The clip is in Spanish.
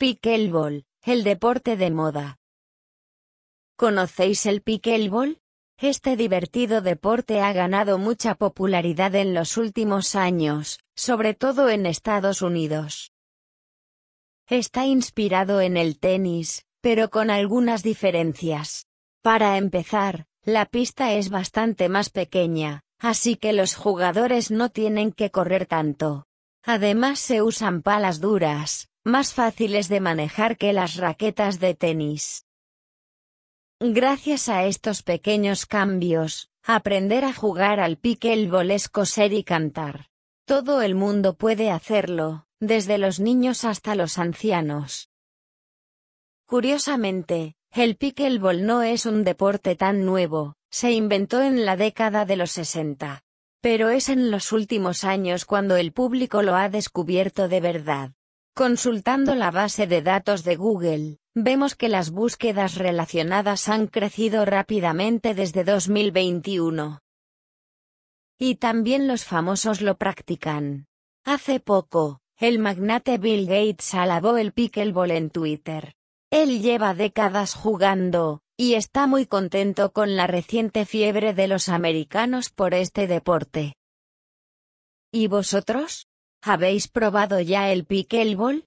Pickleball, el deporte de moda. ¿Conocéis el pickleball? Este divertido deporte ha ganado mucha popularidad en los últimos años, sobre todo en Estados Unidos. Está inspirado en el tenis, pero con algunas diferencias. Para empezar, la pista es bastante más pequeña, así que los jugadores no tienen que correr tanto. Además se usan palas duras, más fáciles de manejar que las raquetas de tenis. Gracias a estos pequeños cambios, aprender a jugar al pickleball es coser y cantar. Todo el mundo puede hacerlo, desde los niños hasta los ancianos. Curiosamente, el pickleball no es un deporte tan nuevo, se inventó en la década de los 60. Pero es en los últimos años cuando el público lo ha descubierto de verdad. Consultando la base de datos de Google, vemos que las búsquedas relacionadas han crecido rápidamente desde 2021. Y también los famosos lo practican. Hace poco, el magnate Bill Gates alabó el pickleball en Twitter. Él lleva décadas jugando, y está muy contento con la reciente fiebre de los americanos por este deporte. ¿Y vosotros? ¿Habéis probado ya el pickleball?